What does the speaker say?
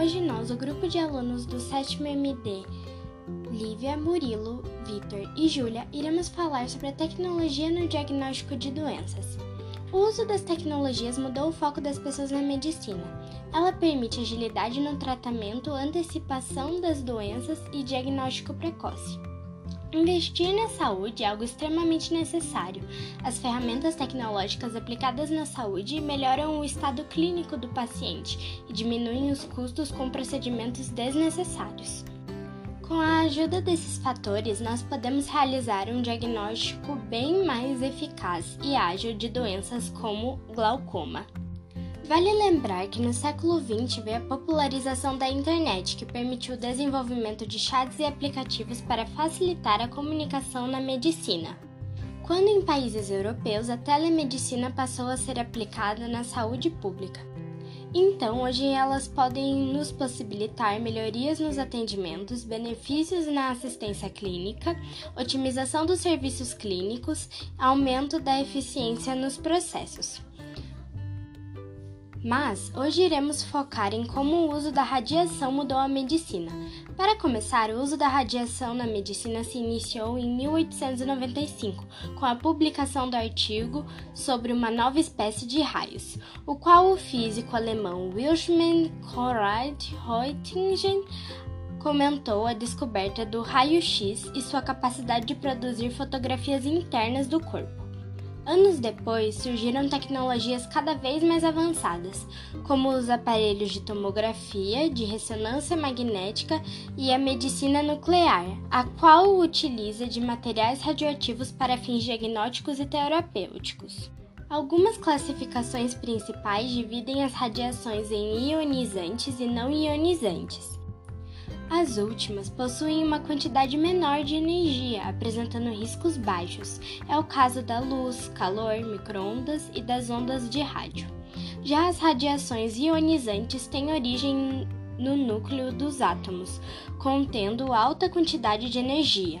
Hoje nós, o grupo de alunos do 7 MD, Lívia, Murilo, Vitor e Júlia, iremos falar sobre a tecnologia no diagnóstico de doenças. O uso das tecnologias mudou o foco das pessoas na medicina. Ela permite agilidade no tratamento, antecipação das doenças e diagnóstico precoce. Investir na saúde é algo extremamente necessário. As ferramentas tecnológicas aplicadas na saúde melhoram o estado clínico do paciente e diminuem os custos com procedimentos desnecessários. Com a ajuda desses fatores, nós podemos realizar um diagnóstico bem mais eficaz e ágil de doenças como glaucoma. Vale lembrar que no século XX veio a popularização da internet, que permitiu o desenvolvimento de chats e aplicativos para facilitar a comunicação na medicina. Quando em países europeus, a telemedicina passou a ser aplicada na saúde pública. Então, hoje elas podem nos possibilitar melhorias nos atendimentos, benefícios na assistência clínica, otimização dos serviços clínicos, aumento da eficiência nos processos. Mas hoje iremos focar em como o uso da radiação mudou a medicina. Para começar, o uso da radiação na medicina se iniciou em 1895, com a publicação do artigo sobre uma nova espécie de raios, o qual o físico alemão Wilhelm Conrad Röntgen comentou a descoberta do raio-x e sua capacidade de produzir fotografias internas do corpo. Anos depois, surgiram tecnologias cada vez mais avançadas, como os aparelhos de tomografia, de ressonância magnética e a medicina nuclear, a qual utiliza de materiais radioativos para fins diagnósticos e terapêuticos. Algumas classificações principais dividem as radiações em ionizantes e não ionizantes. As últimas possuem uma quantidade menor de energia, apresentando riscos baixos. É o caso da luz, calor, microondas e das ondas de rádio. Já as radiações ionizantes têm origem no núcleo dos átomos, contendo alta quantidade de energia.